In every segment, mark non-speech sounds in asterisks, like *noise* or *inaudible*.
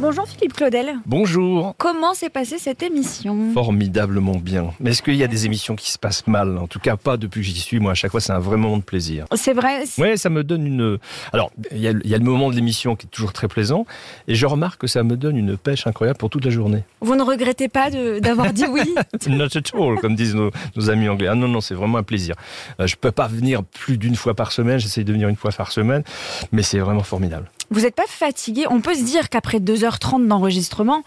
Bonjour Philippe Claudel. Bonjour. Comment s'est passée cette émission? Formidablement bien. Mais est-ce qu'il y a des émissions qui se passent mal? En tout cas, pas depuis que j'y suis. Moi, à chaque fois, c'est un vrai moment de plaisir. C'est vrai Ouais, ça me donne une. Alors, il y, a, il y a le moment de l'émission qui est toujours très plaisant, et je remarque que ça me donne une pêche incroyable pour toute la journée. Vous ne regrettez pas d'avoir dit oui? *laughs* Not at all, comme disent nos, nos amis anglais. Ah non, non, c'est vraiment un plaisir. Euh, je peux pas venir plus d'une fois par semaine. J'essaye de venir une fois par semaine, mais c'est vraiment formidable. Vous n'êtes pas fatigué? On peut se dire qu'après 2h30 d'enregistrement,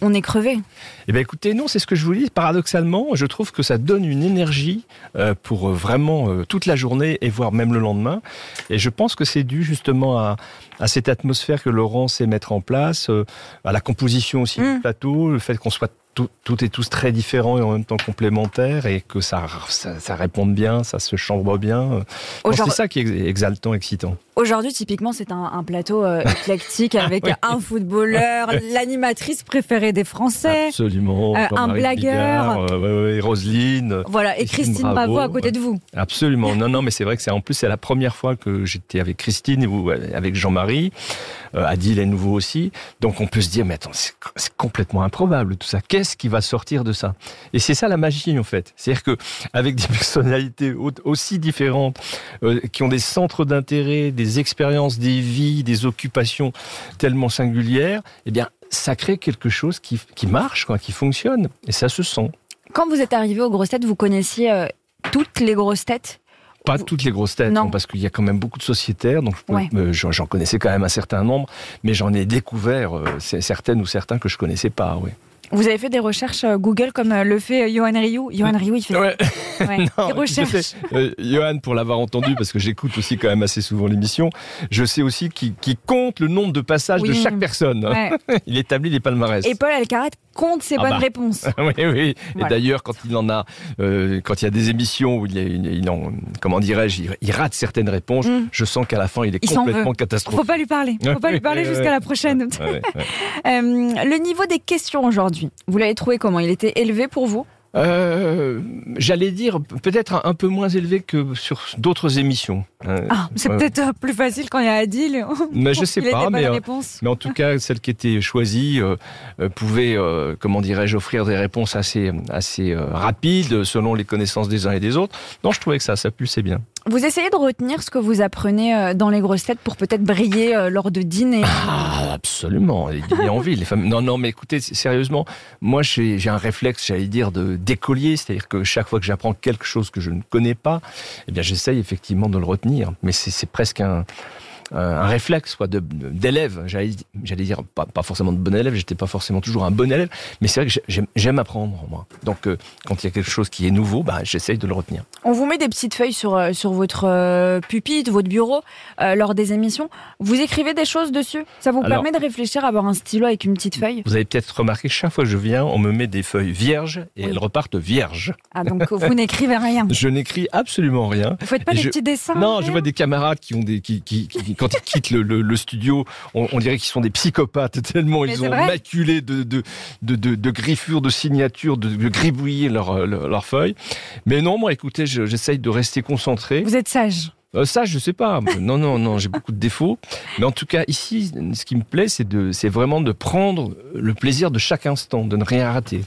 on est crevé. Eh bien, écoutez, non, c'est ce que je vous dis. Paradoxalement, je trouve que ça donne une énergie euh, pour euh, vraiment euh, toute la journée et voire même le lendemain. Et je pense que c'est dû justement à, à cette atmosphère que Laurent sait mettre en place, à la composition aussi du plateau, le fait qu'on soit tout- et tous très différents et en même temps complémentaires et que ça, ça, ça réponde bien, ça se chambre bien. C'est ça qui est ex- exaltant, excitant. Aujourd'hui, typiquement, c'est un, un plateau euh, *laughs* éclectique avec Oui. un footballeur, *laughs* l'animatrice préférée des Français. Absolument. Euh, un blagueur. Bigard, euh, ouais, ouais, Roselyne. Voilà, et Christine Christine Bravo, Bravo, à côté de vous. Absolument. *laughs* Non, non, mais c'est vrai que c'est en plus c'est la première fois que j'étais avec Christine et vous euh, avec Jean-Marie. Adil est nouveau aussi. Donc on peut se dire mais attends c'est c'est complètement improbable tout ça. Qu'est-ce qui va sortir de ça Et c'est ça la magie en fait. C'est-à-dire que avec des *laughs* personnalités au- aussi différentes, euh, qui ont des centres d'intérêt, des expériences, des vies, des occupations tellement singulières, eh bien ça crée quelque chose qui, qui marche, quoi, qui fonctionne, et ça se sent. Quand vous êtes arrivé aux grosses têtes, vous connaissiez euh, toutes les grosses têtes? Pas toutes les grosses têtes, Non. non, parce qu'il y a quand même beaucoup de sociétaires, donc je Ouais. euh, j'en j'en connaissais quand même un certain nombre, mais j'en ai découvert certaines ou certains que je connaissais pas. Oui. Vous avez fait des recherches euh, Google comme euh, le fait euh, Johan Rioux Johan Rioux, il fait Ouais. ouais, *laughs* Non, euh, Johan, pour l'avoir entendu, parce que j'écoute aussi quand même assez souvent l'émission, je sais aussi qu'il compte le nombre de passages de chaque personne. Ouais. *laughs* Il établit les palmarès. Et Paul Alcarat compte ses Ah bonnes bah. réponses. *laughs* oui, oui. Et d'ailleurs, quand il en a, euh, quand il y a des émissions où il, il en, comment dirais-je, il, il rate certaines réponses, Mm. je sens qu'à la fin, il est complètement catastrophique. Faut pas lui parler. Faut pas lui parler jusqu'à la prochaine. Euh, le niveau des questions aujourd'hui, vous l'avez trouvé comment? Il était élevé pour vous? Euh, J'allais dire peut-être un, peu moins élevé que sur d'autres émissions. Euh, Ah, c'est peut-être euh, plus facile quand il y a Adil. Mais je *laughs* sais pas, mais, euh, mais en tout cas, celle qui était choisie pouvait, comment dirais-je, offrir des réponses assez, assez rapides selon les connaissances des uns et des autres. Non, je trouvais que ça, ça pulsait bien. Vous essayez de retenir ce que vous apprenez euh, dans les grosses têtes pour peut-être briller euh, lors de dîners. Ah, absolument. Il y a envie. Les femmes... Non, non, mais écoutez, sérieusement, moi, j'ai un réflexe, j'allais dire, d'écolier, c'est-à-dire que chaque fois que j'apprends quelque chose que je ne connais pas, eh bien, j'essaye effectivement de le retenir. Mais c'est presque un un un réflexe quoi de d'élève. J'allais j'allais dire pas, pas forcément de bon élève j'étais pas forcément toujours un bon élève mais c'est vrai que j'ai- j'aime j'aime apprendre moi. Donc euh, quand il y a quelque chose qui est nouveau bah j'essaye de le retenir. On vous met des petites feuilles sur, euh, sur votre euh, pupitre, votre bureau, euh, lors des émissions. Vous écrivez des choses dessus? Ça vous Alors- permet de réfléchir à avoir un stylo avec une petite feuille? Vous avez peut-être remarqué que chaque fois que je viens on me met des feuilles vierges et Oui. elles repartent vierges. Ah, donc vous *laughs* n'écrivez rien. je n'écris absolument rien. Vous faites pas Et des je- petits dessins Non, je vois des camarades qui ont des, qui, qui, qui- quand ils quittent le, le- le studio, on, on dirait qu'ils sont des psychopathes *laughs* tellement Mais ils ont vrai. maculé de, de, de, de, de griffures, de signatures, de, de gribouiller leurs leur, leurs feuilles. Mais non, moi, écoutez, je- j'essaye de rester concentré. Vous êtes sage. Euh, ça, je sais pas. Non, non, non, j'ai beaucoup de défauts. Mais en tout cas, ici, ce qui me plaît, c'est vraiment de prendre le plaisir de chaque instant, de ne rien rater.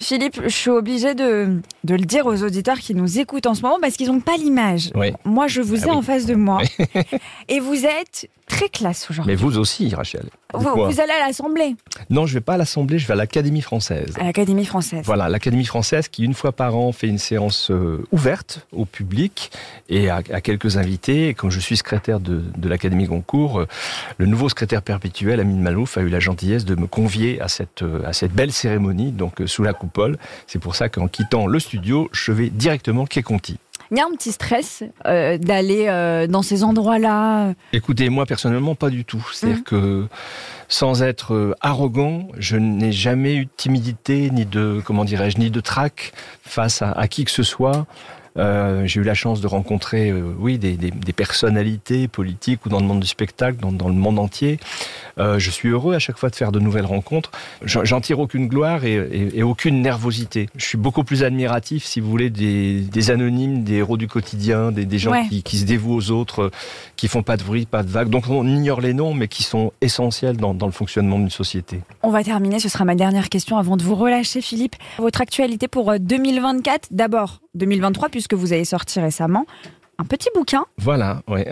Philippe, je suis obligée de, de le dire aux auditeurs qui nous écoutent en ce moment parce qu'ils n'ont pas l'image. Oui. Moi, je vous Ah ai oui. en face de moi. *laughs* et vous êtes très classe aujourd'hui. Mais vous aussi, Rachel. Vous, allez à l'Assemblée, Non, je vais pas à l'Assemblée, je vais à l'Académie française. à l'Académie française. Voilà, l'Académie française qui, une fois par an, fait une séance euh, ouverte au public et à, à quelques invités. Et quand je suis secrétaire de, de l'Académie Goncourt, euh, le nouveau secrétaire perpétuel, Amine Malouf, a eu la gentillesse de me convier à cette, euh, à cette belle cérémonie, donc sous la coupole. C'est pour ça qu'en quittant le studio, je vais directement quai Conti. Il y a un petit stress euh, d'aller euh, dans ces endroits-là. Écoutez, moi personnellement, pas du tout. C'est-à-dire Mhm. que sans être euh, arrogant, je n'ai jamais eu de timidité, ni de, comment dirais-je, ni de trac face à, à qui que ce soit. Euh, j'ai eu la chance de rencontrer, euh, oui, des, des, des, personnalités politiques ou dans le monde du spectacle, dans, dans le monde entier. Euh, je suis heureux à chaque fois de faire de nouvelles rencontres. J'en tire aucune gloire et, et, et, aucune nervosité. Je suis beaucoup plus admiratif, si vous voulez, des, des anonymes, des héros du quotidien, des, des gens Ouais. qui, qui se dévouent aux autres, qui font pas de bruit, pas de vagues. Donc on ignore les noms, mais qui sont essentiels dans, dans le fonctionnement d'une société. On va terminer, ce sera ma dernière question avant de vous relâcher, Philippe. Votre actualité pour euh, 2024, d'abord 2023, puisque vous avez sorti récemment un petit bouquin. Voilà, ouais,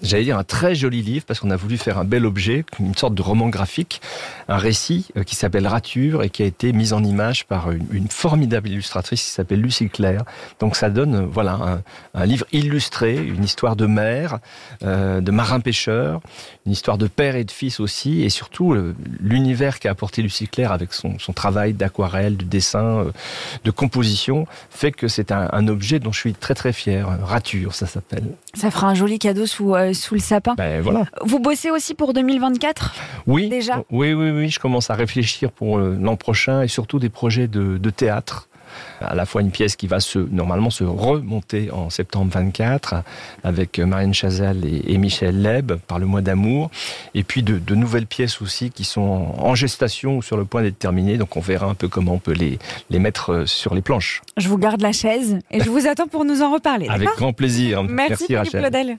j'allais dire un très joli livre parce qu'on a voulu faire un bel objet, une sorte de roman graphique, un récit euh, qui s'appelle Rature et qui a été mis en image par une, formidable illustratrice qui s'appelle Lucie Claire. Donc ça donne, euh, voilà, un, livre illustré, une histoire de mer, euh, de marin pêcheur, une histoire de père et de fils aussi, et surtout l'univers qu'a apporté Lucie Claire avec son, travail d'aquarelle, de dessin, de composition, fait que c'est un, un objet dont je suis très très fier. Rature, ça s'appelle. Ça fera un joli cadeau sous, euh, sous le sapin. Ben voilà. Vous bossez aussi pour 2024 Oui, Déjà? Oui, oui, oui. Je commence à réfléchir pour euh, l'an prochain et surtout des projets de, de théâtre. À la fois une pièce qui va se normalement se remonter en septembre 24 avec Marianne Chazal et, Michel Leb par le mois d'amour, et puis de, de nouvelles pièces aussi qui sont en, gestation ou sur le point d'être terminées. Donc on verra un peu comment on peut les, les mettre euh, sur les planches. Je vous garde la chaise et je vous attends pour nous en reparler. Avec grand plaisir. Merci, Philippe Rachel. Claudel.